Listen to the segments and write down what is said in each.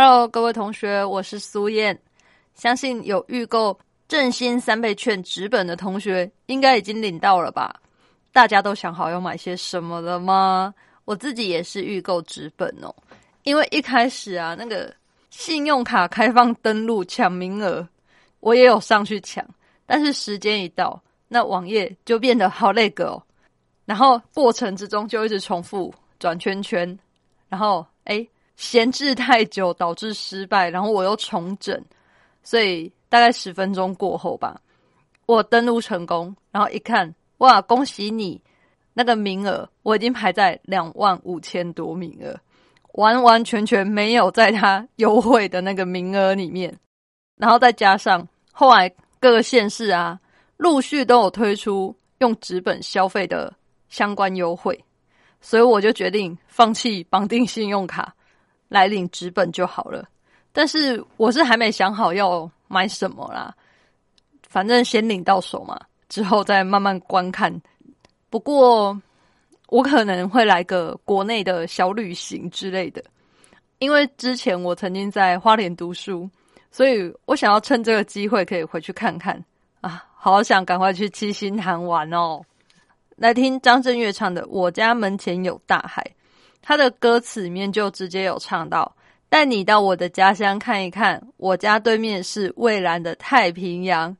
？Hello，各位同学，我是苏燕。相信有预购振兴三倍券纸本的同学，应该已经领到了吧？大家都想好要买些什么了吗？我自己也是预购纸本哦，因为一开始啊，那个信用卡开放登录抢名额，我也有上去抢，但是时间一到，那网页就变得好累个哦。然后过程之中就一直重复转圈圈，然后哎。闲置太久导致失败，然后我又重整，所以大概十分钟过后吧，我登录成功，然后一看，哇，恭喜你，那个名额我已经排在两万五千多名额，完完全全没有在他优惠的那个名额里面，然后再加上后来各个县市啊，陆续都有推出用纸本消费的相关优惠，所以我就决定放弃绑定信用卡。来领纸本就好了，但是我是还没想好要买什么啦。反正先领到手嘛，之后再慢慢观看。不过我可能会来个国内的小旅行之类的，因为之前我曾经在花莲读书，所以我想要趁这个机会可以回去看看啊！好想赶快去七星潭玩哦！来听张震岳唱的《我家门前有大海》。他的歌词里面就直接有唱到：“带你到我的家乡看一看，我家对面是蔚蓝的太平洋。”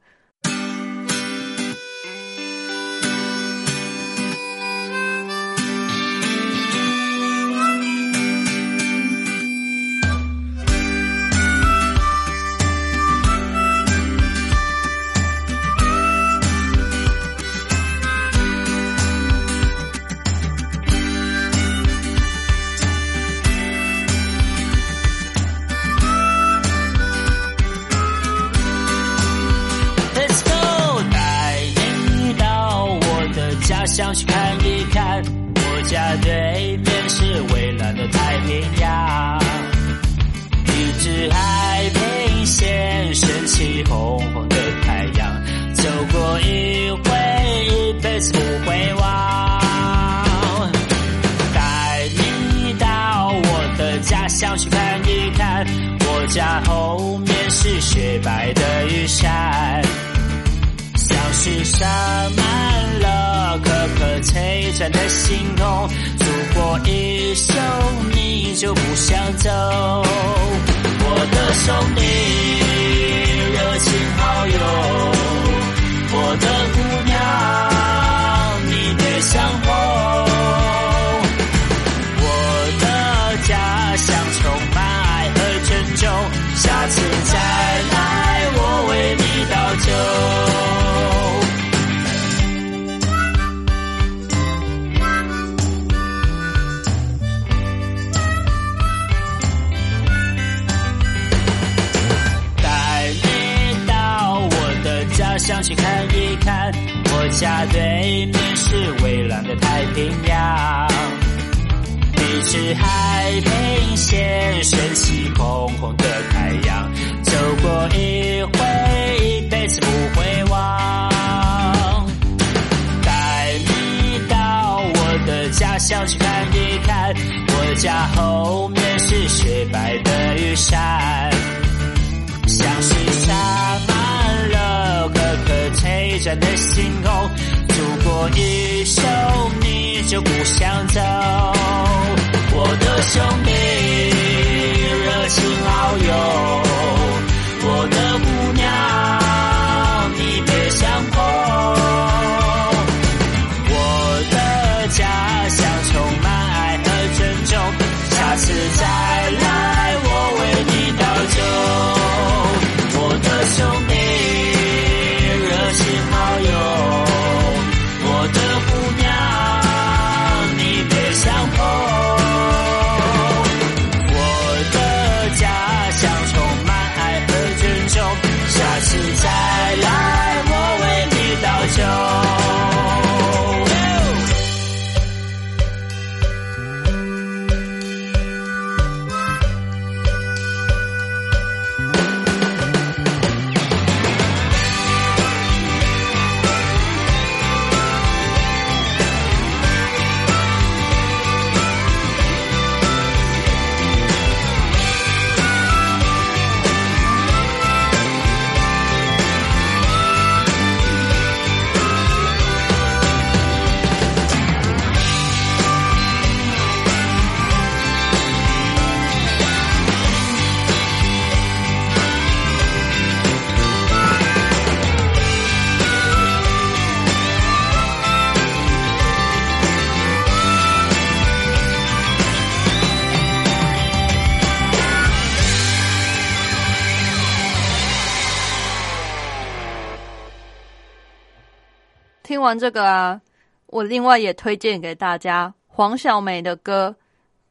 想去看一看，我家对面是蔚蓝的太平洋，一只海平线升起红红的太阳，走过一回，一辈子不会忘。带你到我的家乡去看一看，我家后面是雪白的玉山。是洒满了璀璨的星空，走过一生你就不想走。我的兄弟，热情好友，我的姑娘，你别想红。我的家乡充满爱和珍重，下次再来家对面是蔚蓝的太平洋，你是海平线升起红红的太阳，走过一回，一辈子不会忘。带你到我的家乡去看一看，我家后面是雪白的玉山，的星空，走过一生你就不想走。我的兄弟，热情好友，听完这个啊，我另外也推荐给大家黄小梅的歌，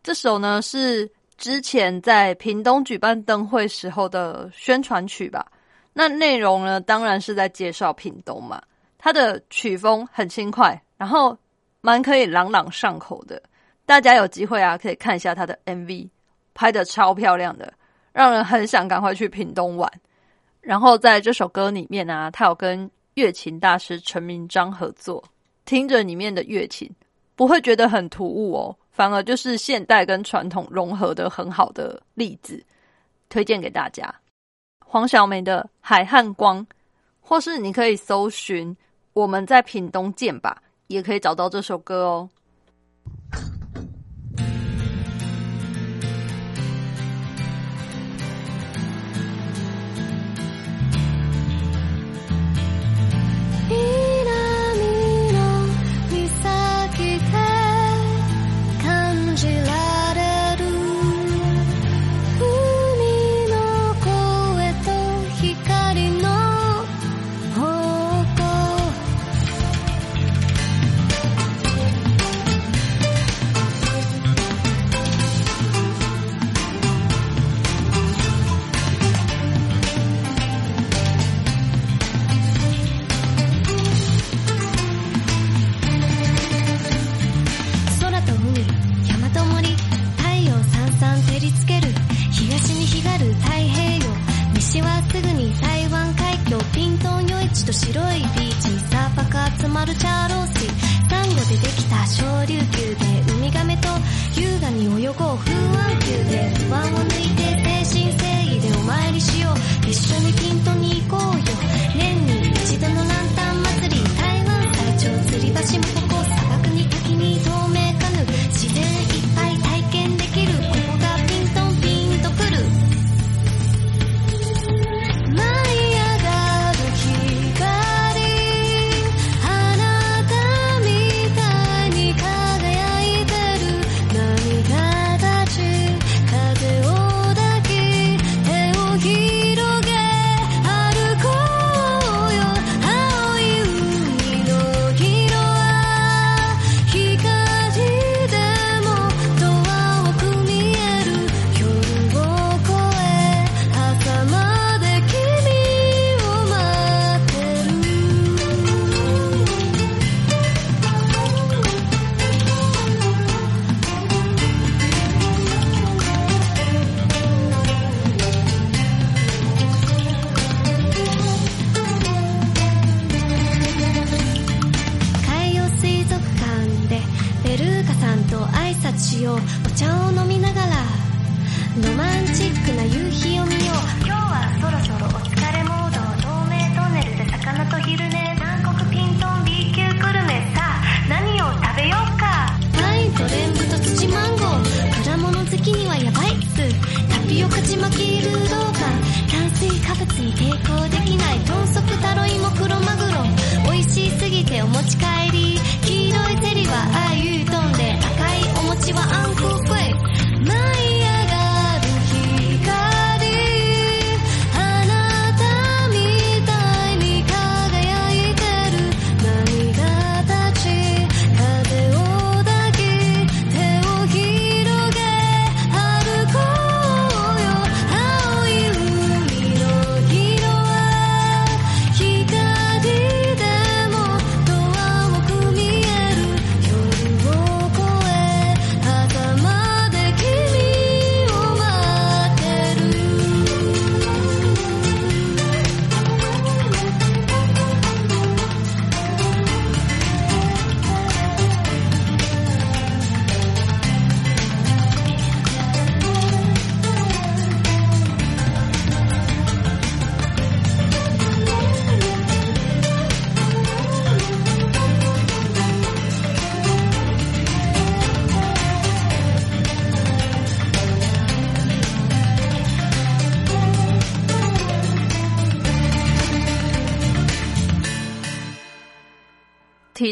这首呢是之前在屏东举办灯会时候的宣传曲吧。那内容呢，当然是在介绍屏东嘛。它的曲风很轻快，然后蛮可以朗朗上口的。大家有机会啊，可以看一下它的 MV，拍的超漂亮的，让人很想赶快去屏东玩。然后在这首歌里面啊，他有跟乐琴大师陈明章合作，听着里面的乐琴，不会觉得很突兀哦，反而就是现代跟传统融合的很好的例子，推荐给大家。黄晓梅的《海汉光》，或是你可以搜寻“我们在屏东见吧”，也可以找到这首歌哦。提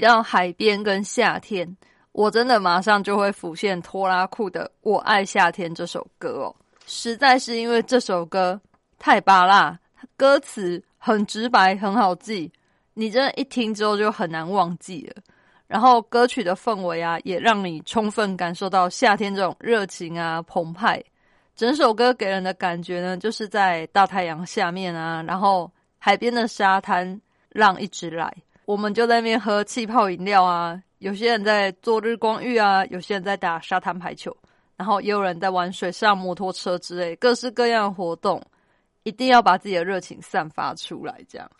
到海边跟夏天，我真的马上就会浮现拖拉库的《我爱夏天》这首歌哦。实在是因为这首歌太巴辣，歌词很直白，很好记，你真的一听之后就很难忘记了。然后歌曲的氛围啊，也让你充分感受到夏天这种热情啊、澎湃。整首歌给人的感觉呢，就是在大太阳下面啊，然后海边的沙滩，浪一直来，我们就在那边喝气泡饮料啊。有些人在做日光浴啊，有些人在打沙滩排球，然后也有人在玩水上摩托车之类，各式各样的活动，一定要把自己的热情散发出来。这样，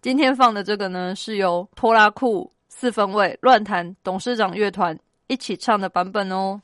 今天放的这个呢，是由拖拉库四分卫乱弹董事长乐团一起唱的版本哦。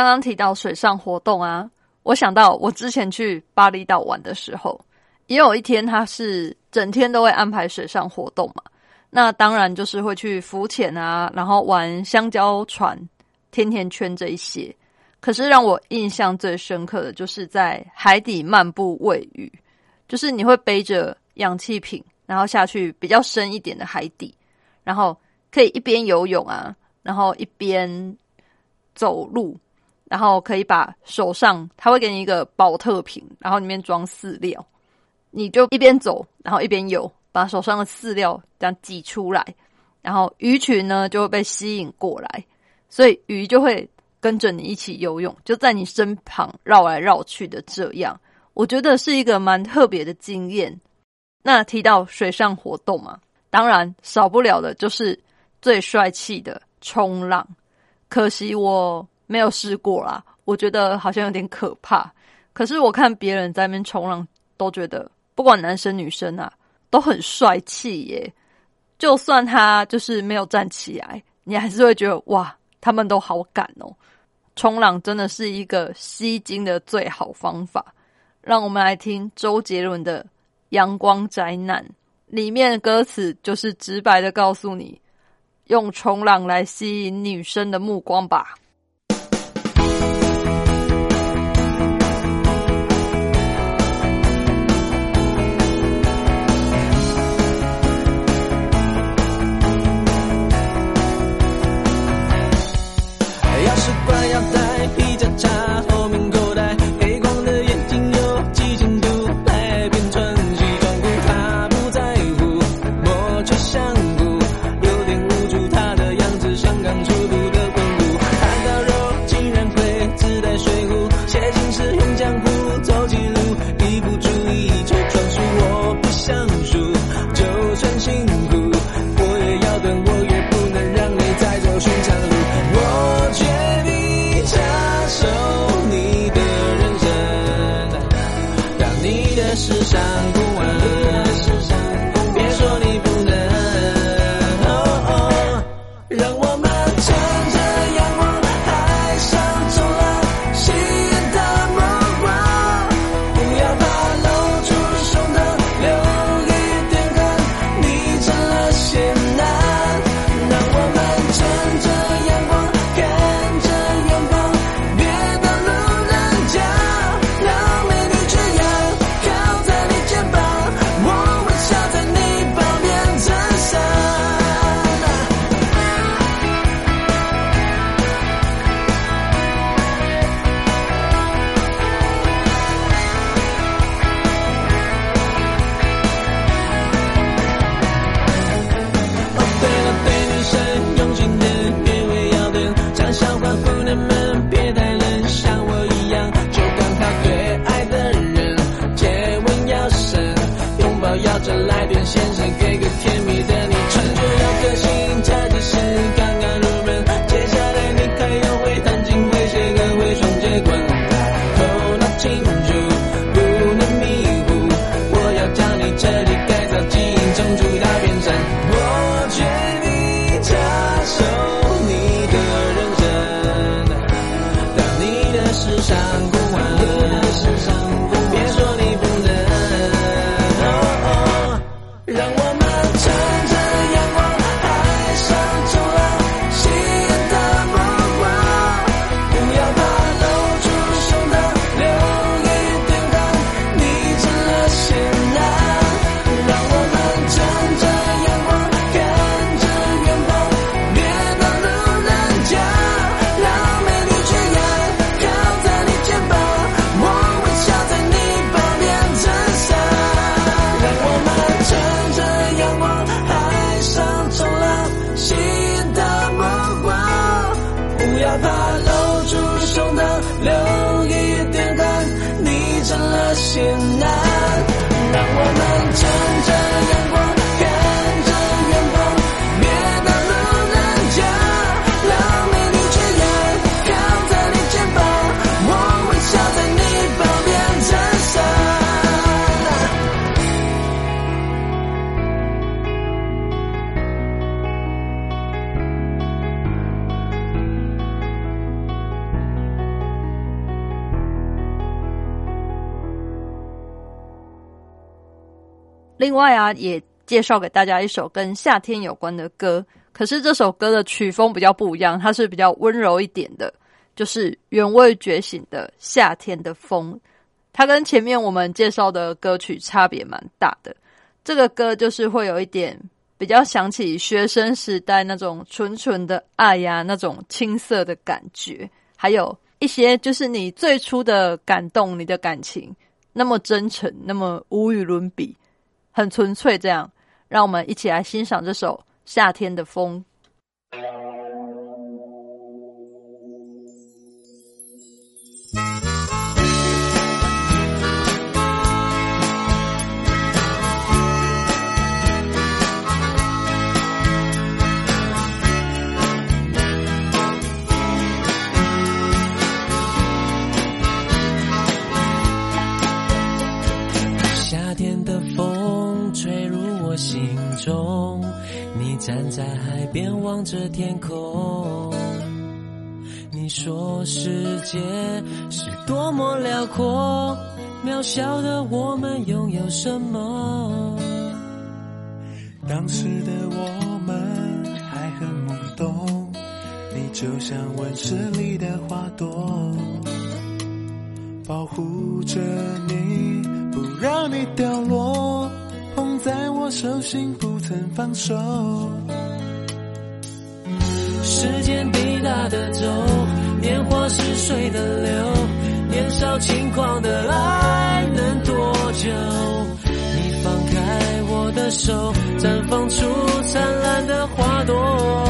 刚刚提到水上活动啊我想到我之前去巴厘岛玩的时候也有一天他是整天都会安排水上活动嘛那当然就是会去浮潜啊然后玩香蕉船甜甜圈这一些。可是让我印象最深刻的就是在海底漫步喂鱼就是你会背着氧气瓶然后下去比较深一点的海底然后可以一边游泳啊然后一边走路然后可以把手上他会给你一个保特瓶然后里面装饲料你就一边走然后一边游把手上的饲料这样挤出来然后鱼群呢就会被吸引过来所以鱼就会跟着你一起游泳就在你身旁绕来绕去的这样我觉得是一个蛮特别的经验那提到水上活动嘛当然少不了的就是最帅气的冲浪可惜我没有试过啦，我觉得好像有点可怕。可是我看别人在那边冲浪，都觉得不管男生女生啊，都很帅气耶。就算他就是没有站起来，你还是会觉得哇，他们都好敢哦。冲浪真的是一个吸睛的最好方法。让我们来听周杰伦的《阳光宅男》，里面的歌词就是直白的告诉你，用冲浪来吸引女生的目光吧。钥匙挂腰带，皮夹夹也介绍给大家一首跟夏天有关的歌可是这首歌的曲风比较不一样它是比较温柔一点的就是原味觉醒的夏天的风。它跟前面我们介绍的歌曲差别蛮大的。这个歌就是会有一点比较想起学生时代那种纯纯的爱呀那种青涩的感觉还有一些就是你最初的感动你的感情那么真诚那么无与伦比。很纯粹。这样，让我们一起来欣赏这首《夏天的风》。望着天空。你说世界是多么辽阔，渺小的我们拥有什么？当时的我们还很懵懂，你就像温室里的花朵，保护着你，不让你掉落，捧在我手心不曾放手。时间滴答的走，年华似水的流，年少轻狂的爱能多久？你放开我的手，绽放出灿烂的花朵。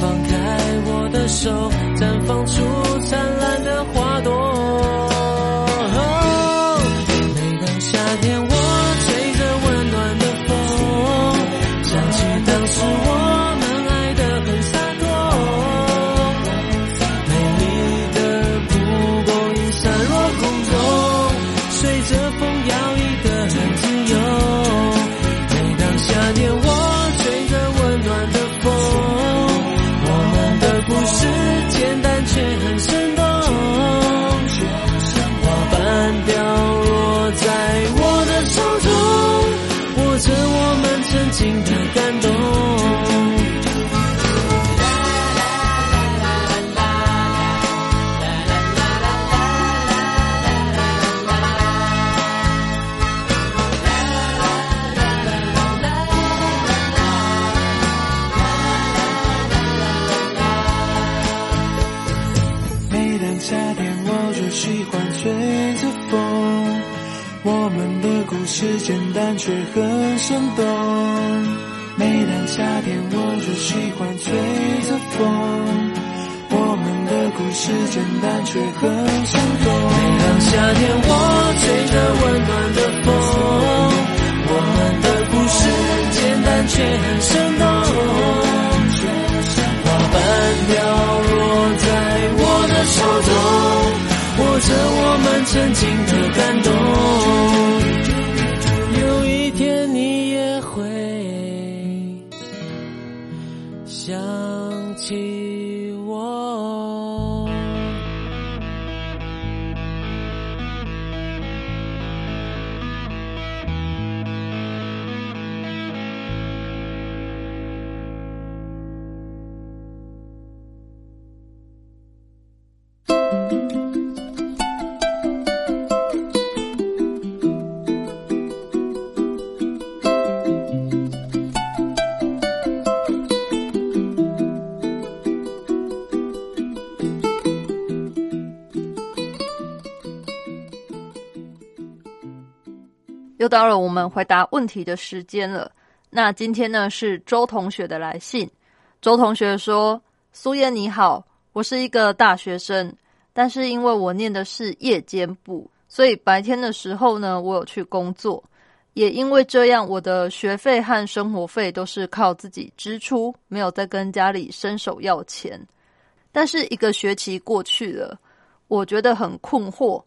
放开我的手，绽放出灿烂的花朵。夏天，我就喜欢吹着风。我们的故事简单却很生动。每当夏天，我就喜欢吹着风。我们的故事简单却很生动。每当夏天，我吹着温暖的风，我们的故事简单却很生动。花瓣飘着我们曾经的感动。又到了我们回答问题的时间了。那今天呢是周同学的来信。周同学说：“苏燕你好，我是一个大学生，但是因为我念的是夜间部，所以白天的时候呢，我有去工作。也因为这样，我的学费和生活费都是靠自己支出，没有再跟家里伸手要钱。但是一个学期过去了，我觉得很困惑，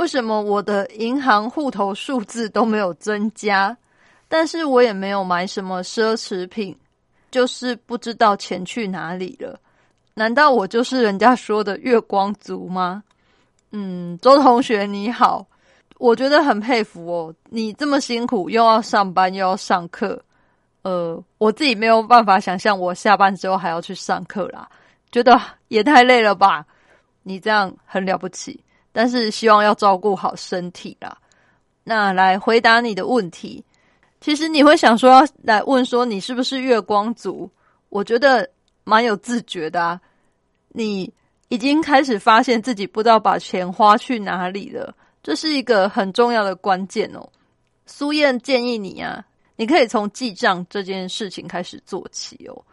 为什么我的银行户头数字都没有增加，但是我也没有买什么奢侈品，就是不知道钱去哪里了。难道我就是人家说的月光族吗？嗯，周同学你好。我觉得很佩服哦，你这么辛苦，又要上班又要上课，呃，我自己没有办法想象我下班之后还要去上课啦，觉得也太累了吧。你这样很了不起，但是希望要照顾好身体啦。那来回答你的问题，其实你会想说来问说你是不是月光族？我觉得蛮有自觉的啊，你已经开始发现自己不知道把钱花去哪里了。这是一个很重要的关键哦。苏燕建议你啊，你可以从记账这件事情开始做起哦。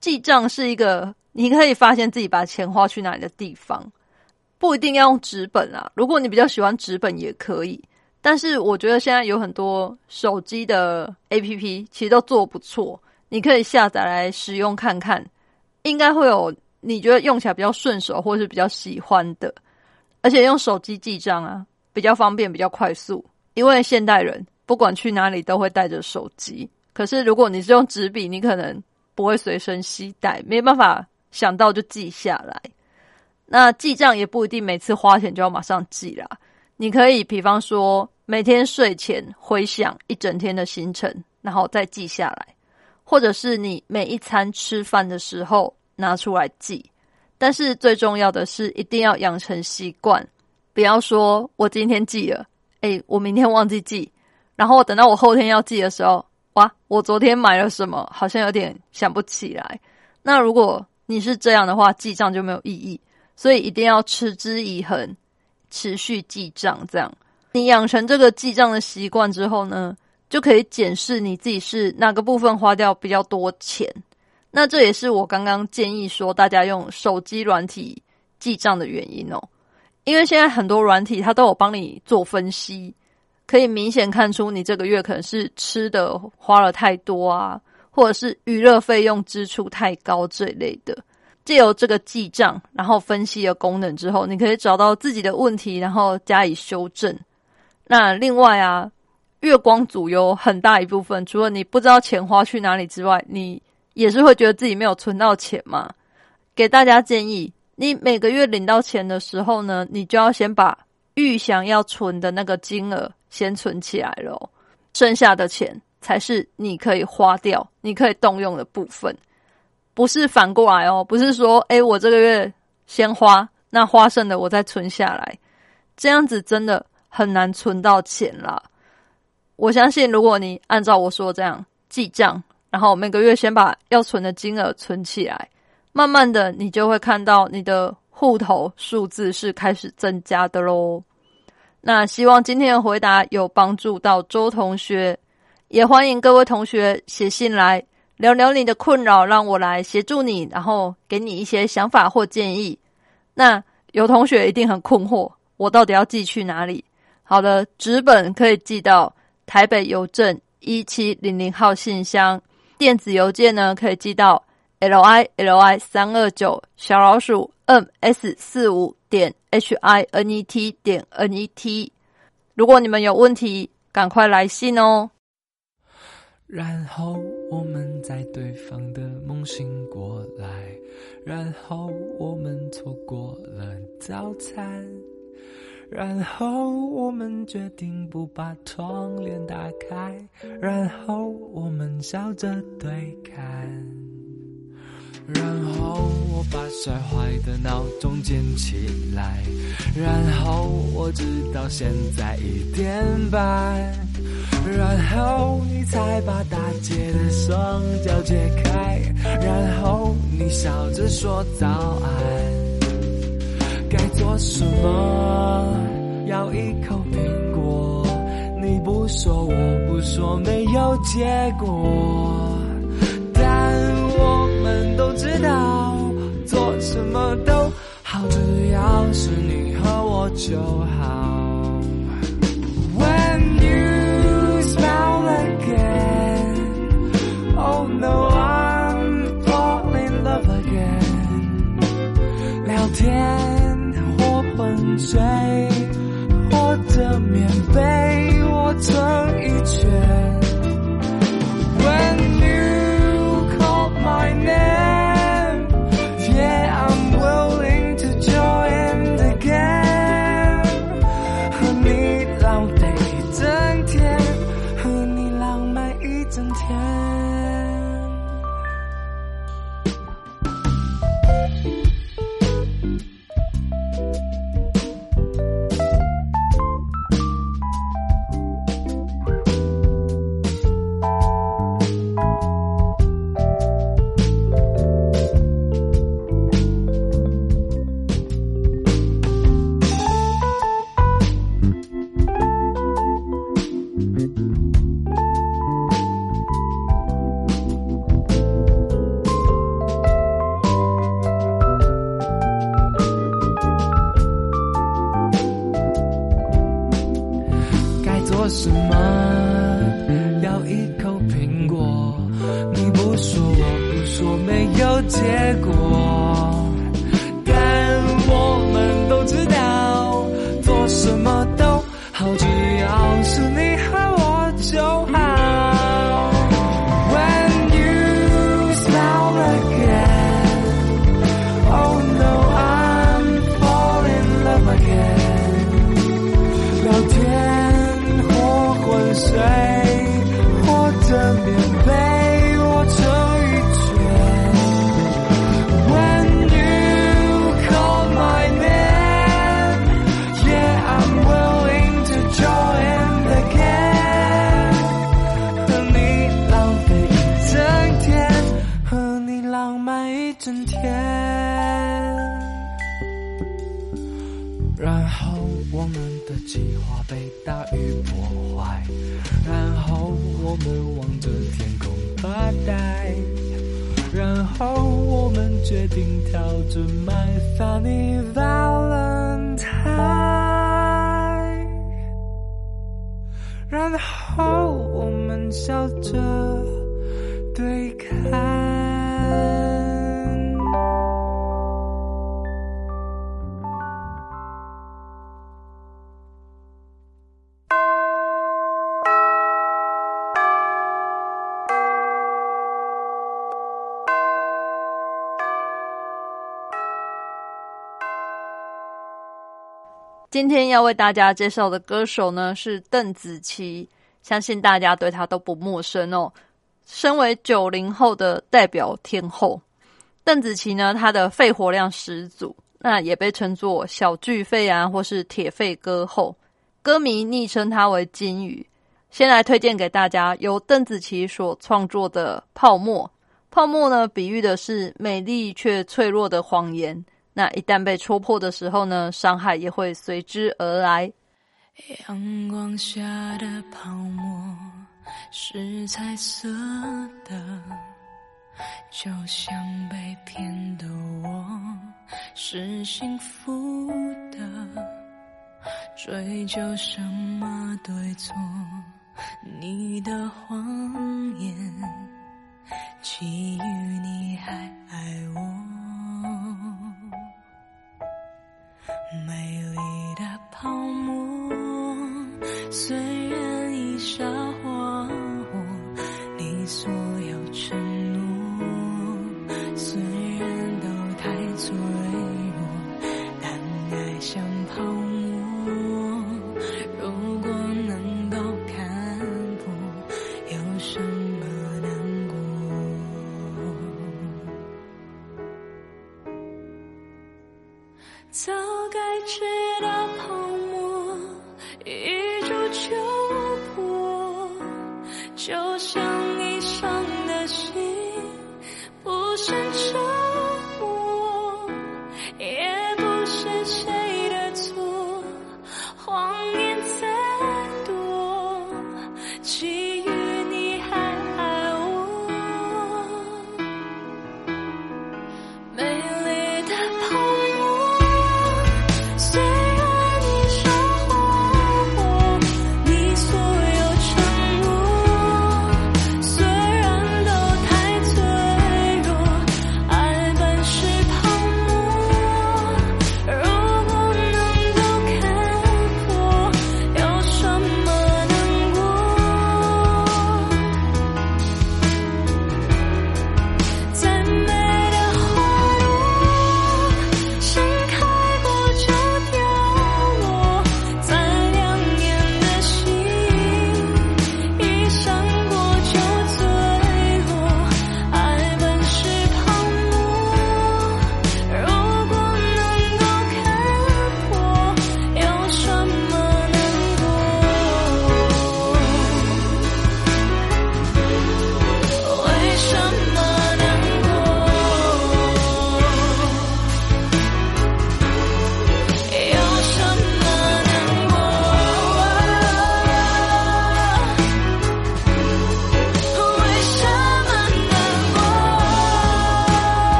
记账是一个你可以发现自己把钱花去哪里的地方，不一定要用纸本啊。如果你比较喜欢纸本也可以，但是我觉得现在有很多手机的 APP 其实都做不错，你可以下载来使用看看，应该会有你觉得用起来比较顺手或者是比较喜欢的，而且用手机记账啊。比较方便，比较快速，因为现代人不管去哪里都会带着手机。可是如果你是用纸笔，你可能不会随身携带，没办法想到就记下来。那记账也不一定每次花钱就要马上记啦。你可以比方说每天睡前回想一整天的行程，然后再记下来，或者是你每一餐吃饭的时候拿出来记。但是最重要的是，一定要养成习惯。不要说我今天记了，哎，我明天忘记记，然后等到我后天要记的时候，哇，我昨天买了什么，好像有点想不起来。那如果你是这样的话，记账就没有意义。所以一定要持之以恒，持续记账。这样，你养成这个记账的习惯之后呢，就可以检视你自己是哪个部分花掉比较多钱。那这也是我刚刚建议说大家用手机软体记账的原因哦。因为现在很多软体它都有帮你做分析，可以明显看出你这个月可能是吃的花了太多啊，或者是娱乐费用支出太高这一类的。借由这个记账，然后分析的功能之后，你可以找到自己的问题，然后加以修正。那另外啊，月光族有很大一部分，除了你不知道钱花去哪里之外，你也是会觉得自己没有存到钱嘛。给大家建议。你每个月领到钱的时候呢，你就要先把预想要存的那个金额先存起来了，剩下的钱才是你可以花掉、你可以动用的部分，不是反过来哦，不是说，哎，我这个月先花，那花剩的我再存下来，这样子真的很难存到钱啦。我相信，如果你按照我说这样记账，然后每个月先把要存的金额存起来。慢慢的，你就会看到你的户头数字是开始增加的喽。那希望今天的回答有帮助到周同学，也欢迎各位同学写信来聊聊你的困扰，让我来协助你，然后给你一些想法或建议。那有同学一定很困惑，我到底要寄去哪里？好的，纸本可以寄到台北邮政一七零零号信箱，电子邮件呢可以寄到。l i l i 三二九小老鼠 m s 四五点 h i n e t 点 n e t，如果你们有问题，赶快来信哦。然后我们在对方的梦醒过来，然后我们错过了早餐，然后我们决定不把窗帘打开，然后我们笑着对看。然后我把摔坏的闹钟捡起来，然后我直到现在一点半，然后你才把大姐的双脚解开，然后你笑着说早安，该做什么？咬一口苹果。你不说，我不说，没有结果。但我们都知道，做什么都好，只要是你和我就好。烟火昏睡，或者棉被什么？咬一口苹果，你不说，我不说，没有结果。但我们都知道，被大雨破坏，然后我们望着天空发呆，然后我们决定跳着 My Funny Valentine，今天要为大家介绍的歌手呢是邓紫棋，相信大家对她都不陌生哦。身为九零后的代表天后，邓紫棋呢，她的肺活量十足，那也被称作小巨肺啊，或是铁肺歌后。歌迷昵称她为金鱼。先来推荐给大家由邓紫棋所创作的《泡沫》。泡沫呢，比喻的是美丽却脆弱的谎言。那一旦被戳破的时候呢，伤害也会随之而来。阳光下的泡沫是彩色的，就像被骗的我是幸福的。追究什么对错？你的谎言，基于你还爱我。美丽的泡沫，虽然一刹花火，你所该知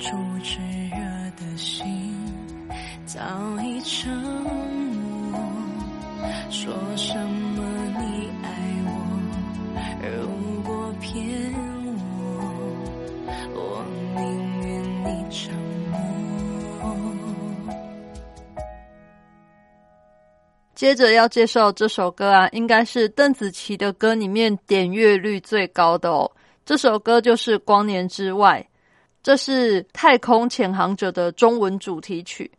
初炽热的心早已沉默。说什么你爱我，如果骗我，我宁愿你沉默。接着要介绍这首歌啊，应该是邓紫棋的歌里面点阅率最高的哦。这首歌就是《光年之外》，这是《太空潜航者》的中文主题曲。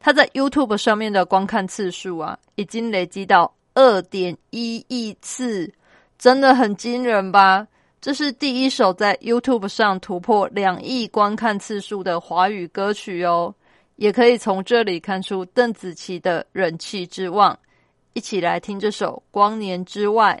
它在 YouTube 上面的观看次数啊，已经累积到二点一亿次，真的很惊人吧？这是第一首在 YouTube 上突破两亿观看次数的华语歌曲哦。也可以从这里看出邓紫棋的人气之旺。一起来听这首《光年之外》。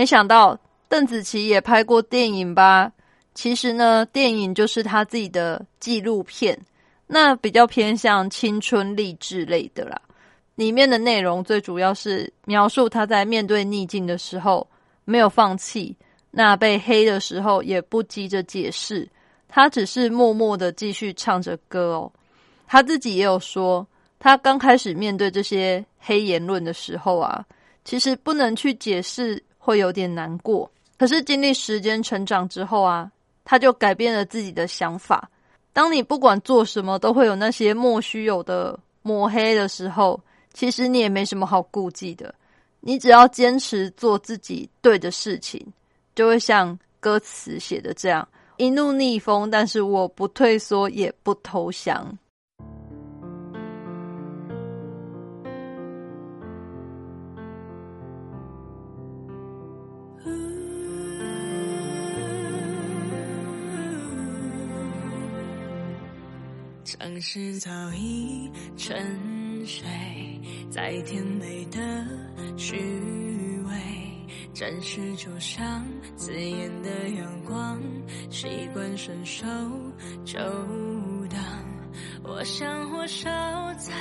没想到邓紫棋也拍过电影吧？其实呢，电影就是她自己的纪录片。那比较偏向青春励志类的啦。里面的内容最主要是描述她在面对逆境的时候没有放弃，那被黑的时候也不急着解释，她只是默默的继续唱着歌哦。她自己也有说，她刚开始面对这些黑言论的时候啊，其实不能去解释，会有点难过。可是经历时间成长之后啊，他就改变了自己的想法。当你不管做什么都会有那些莫须有的抹黑的时候，其实你也没什么好顾忌的。你只要坚持做自己对的事情，就会像歌词写的这样：一路逆风，但是我不退缩，也不投降。城市早已沉睡在甜美的虚伪，真实就像刺眼的阳光，习惯伸手就挡。我想火烧在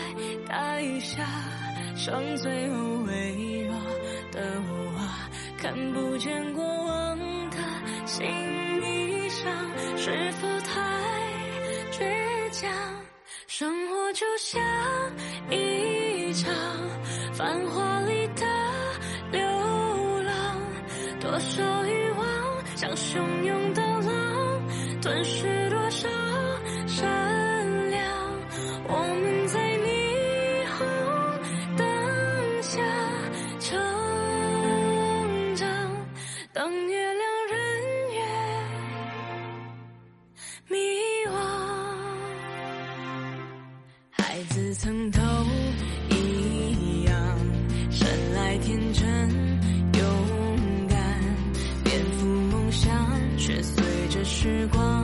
大雨下，剩最后微弱的我啊，看不见过往的心意上，是否太倔强？生活就像一场繁华里的流浪，多少欲望像汹涌的曾都一样，生来天真勇敢，颠覆梦想，却随着时光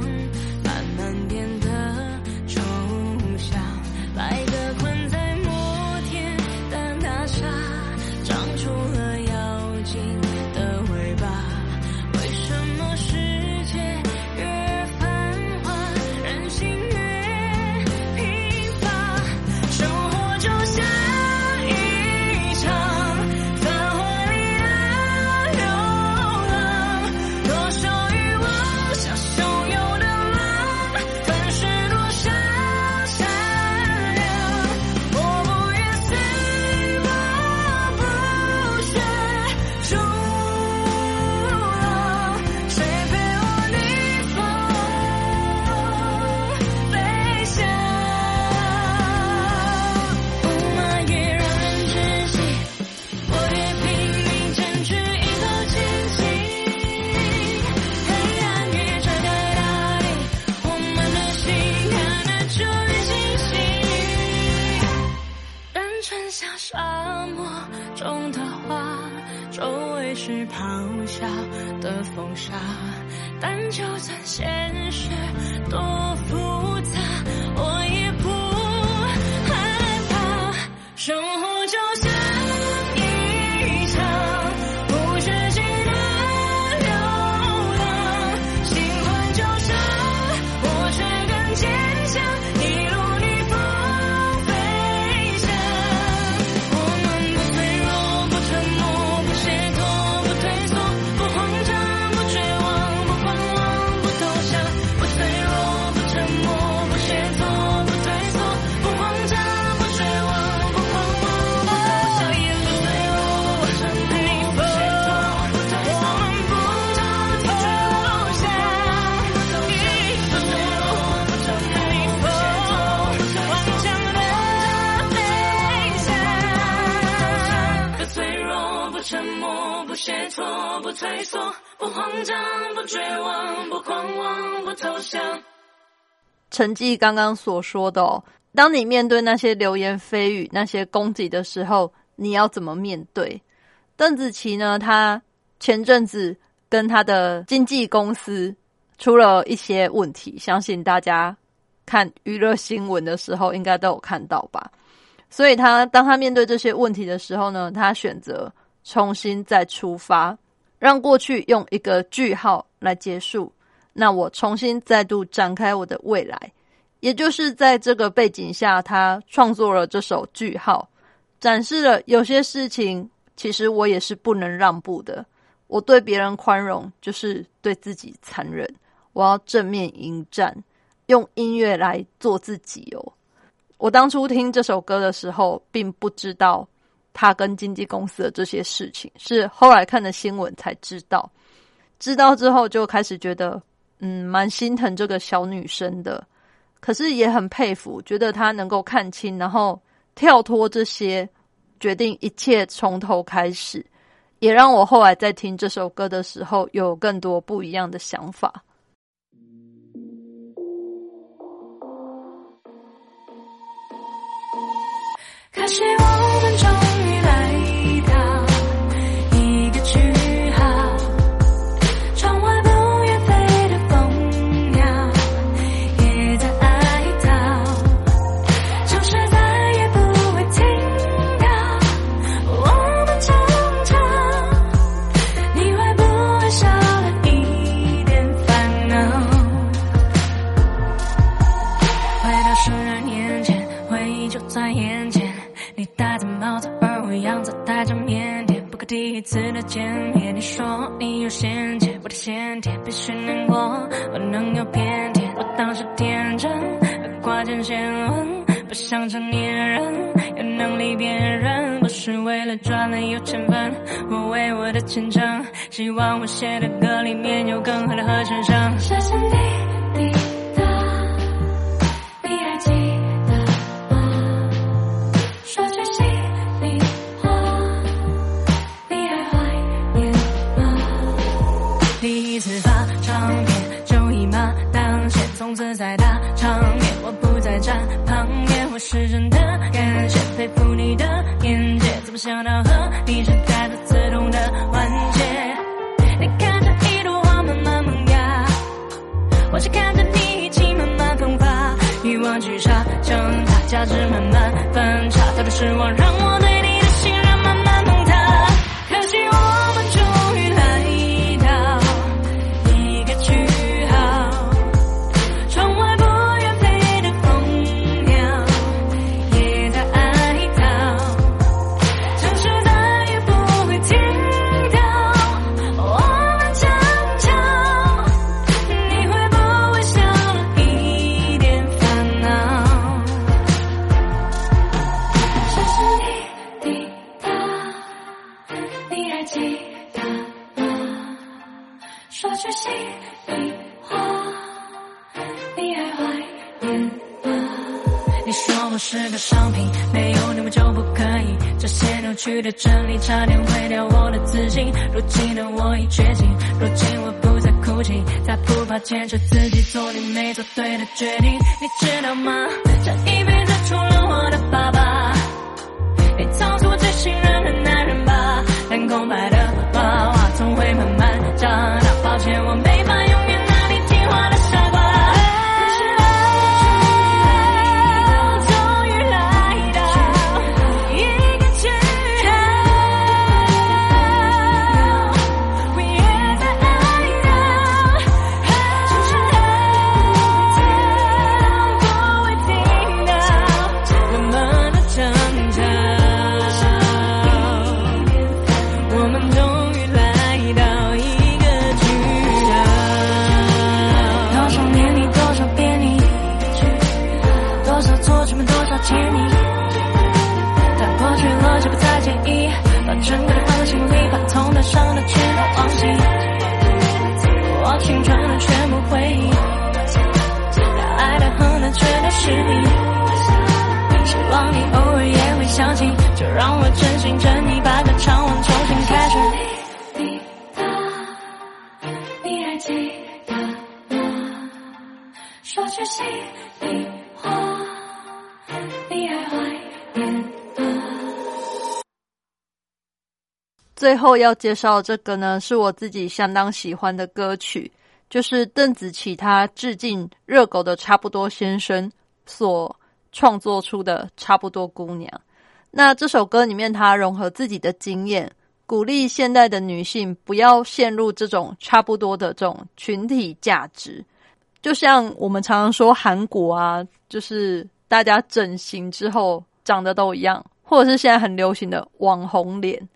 陈记刚刚所说的哦，当你面对那些流言蜚语、那些攻击的时候，你要怎么面对？邓紫棋呢？她前阵子跟她的经纪公司出了一些问题，相信大家看娱乐新闻的时候应该都有看到吧。所以她当她面对这些问题的时候呢，她选择重新再出发，让过去用一个句号来结束。那我重新再度展开我的未来，也就是在这个背景下，他创作了这首《句号》，展示了有些事情其实我也是不能让步的。我对别人宽容，就是对自己残忍。我要正面迎战，用音乐来做自己哦。我当初听这首歌的时候，并不知道他跟经纪公司的这些事情，是后来看的新闻才知道。知道之后，就开始觉得，嗯，蛮心疼这个小女生的。可是也很佩服，觉得他能够看清，然后跳脱这些，决定一切从头开始，也让我后来在听这首歌的时候，有更多不一样的想法。可惜我们终于来子带着腼腆。不可第一次的见面，你说你有先见，我的先天，必须难过，我能有偏见。我当时天真，挂件先问，不想成年人，有能力辨认，不是为了赚了有钱分。我为我的前程，希望我写的歌里面有更好的和弦声。谢谢你，是真的感谢，佩服你的眼界，怎么想到和你是带着刺痛的环节？你看着一朵花慢慢萌芽。我是看着你一起慢慢风发，欲望聚沙成塔，价值慢慢去的真理差点毁掉我的自信。如今的我已觉醒，如今我不再哭泣，再不怕坚持自己做你没做对的决定。你知道吗？这一辈子除了我的爸爸，你曾是我最信任要介绍这个呢，是我自己相当喜欢的歌曲，就是邓紫棋她致敬热狗的差不多先生所创作出的《差不多姑娘》。那这首歌里面，她融合自己的经验，鼓励现代的女性不要陷入这种差不多的这种群体价值，就像我们常常说韩国啊，就是大家整形之后长得都一样，或者是现在很流行的网红脸。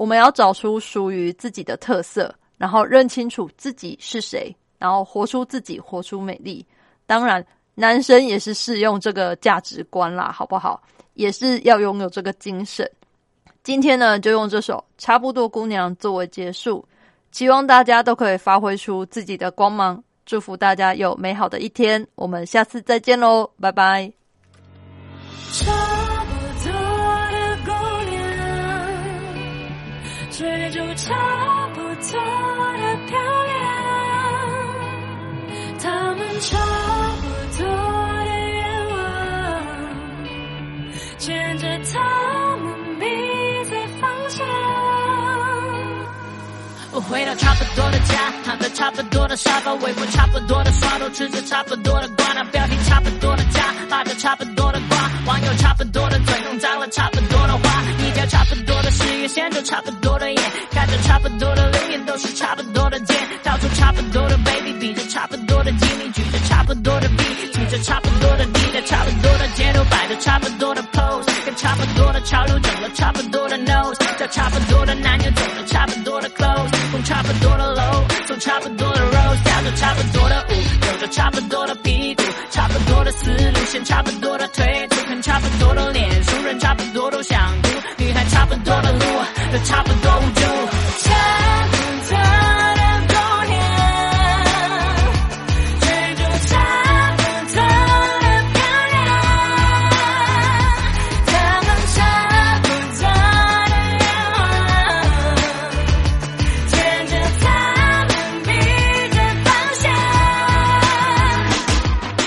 我们要找出属于自己的特色，然后认清楚自己是谁，然后活出自己，活出美丽。当然，男生也是适用这个价值观啦，好不好？也是要拥有这个精神。今天呢，就用这首《差不多姑娘》作为结束，希望大家都可以发挥出自己的光芒。祝福大家有美好的一天，我们下次再见喽，拜拜。追逐差不多的漂亮，他们差不多的愿望，牵着他们彼此方向。我回到差不多的家，躺在差不多的沙发，微波差不多的刷头，吃着差不多的瓜，那标题差不多的家，发着差不多的瓜，网友差不多的嘴，弄脏了差不多的话，一条差不多的事业线，着差不多的眼，看着差不多的留言，都是差不多的贱，到处差不多的 baby，比着差不多的精力，举着差不多的笔，举着差不多的地，在差不多的街头摆着差不多的 pose，跟差不多的潮流整了差不多的 nose，找差不多的男友，走了差不多的 clothes，供差不多的楼，走差不多的 rose，跳着差不多的舞，有着差不多的屁股，差不多的思路先，差不多的腿，粗看差不多的脸，熟人差不多都想哭，差不多的路，都差不多无助。差不多的姑娘，追逐差不多的漂亮，他们差不多的愿望，牵着他们彼此方向。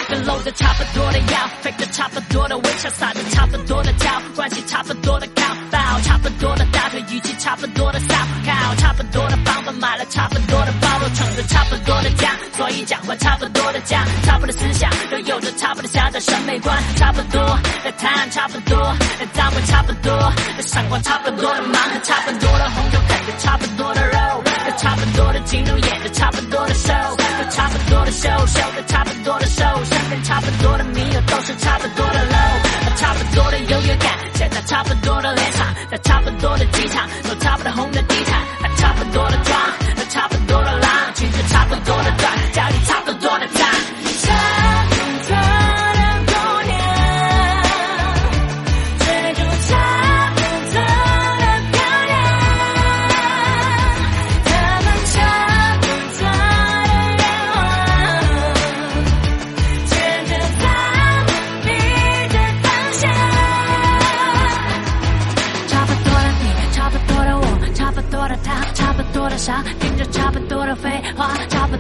跟搂着差不多的腰，配着差不多的微笑，撒着差不多的娇，关系差不多的差不多的骚，靠差不多的房本，买了差不多的包，都撑着差不多的家，所以讲话差不多的讲，差不多的思想，都有着差不多的狭窄审美观，差不多的谈，差不多的脏，差不多的闪光，差不多的忙，差不多的红酒，啃着差不多的肉，差不多的镜头，演着差不多的 show，差不多的秀，秀着差不多的瘦，身边差不多的迷友都是差不多的差不多的优越感，写在差不多的脸上，在差不多的机场，走差不多红的地毯，差不多的妆，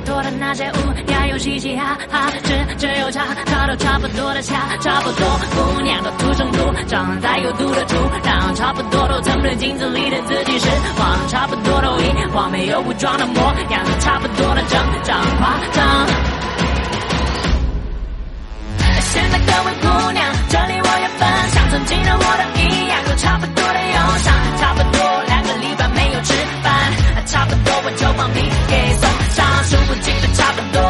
多的那些乌鸦又嘻嘻哈哈，吃只有茶，茶都差不多的恰，差不多姑娘都土生土长在有毒的土壤，差不多都曾对镜子里的自己失望，差不多都一往没有武装的模样，差不多的整张夸张。现在各位姑娘，这里我也分享，曾经的我的一样，有差不多的忧伤，差不多两个礼拜没有吃饭，差不多我就放屁给，数不清的差不多，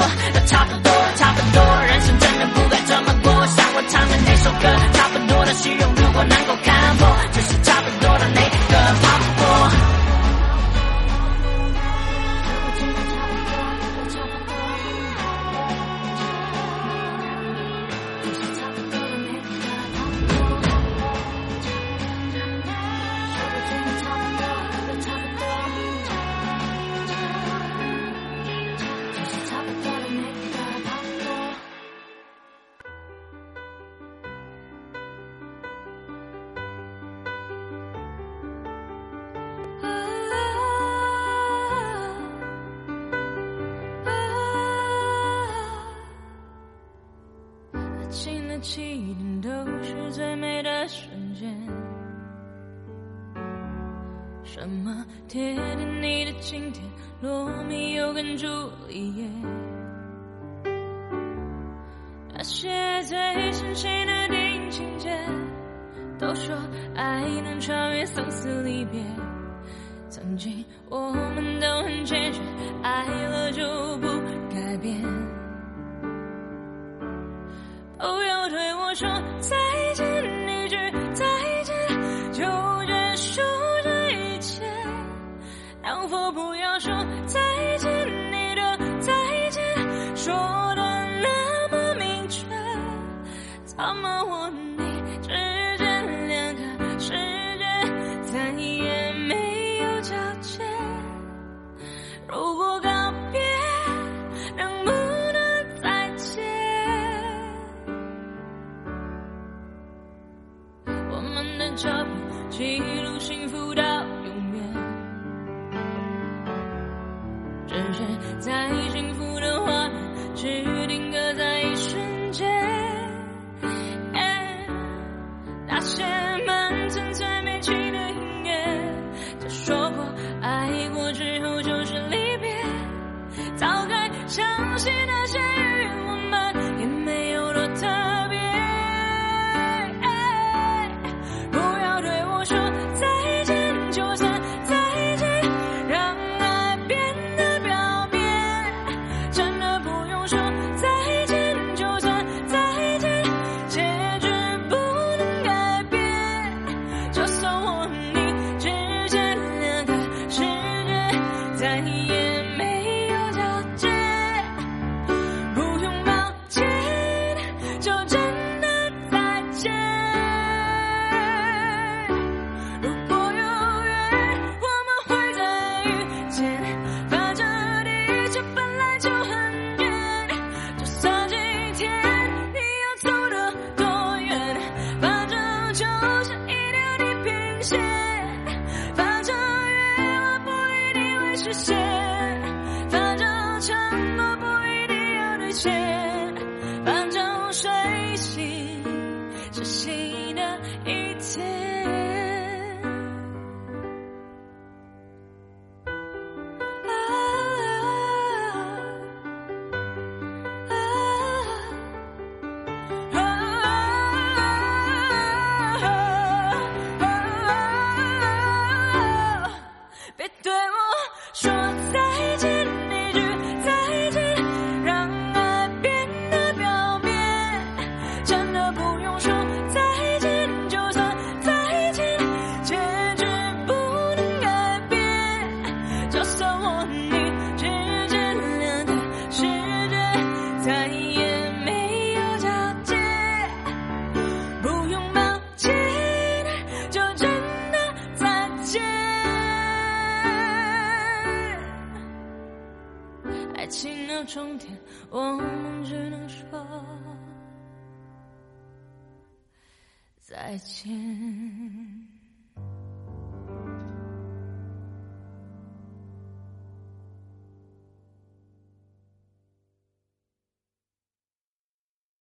差不多，差不多，人生真的不该这么过，像我唱的那首歌，起点都是最美的瞬间。什么铁定你的晴天，罗密欧跟朱丽叶，那些最深情的电影情节，都说爱能穿越生死离别。曾经我们都很坚决，爱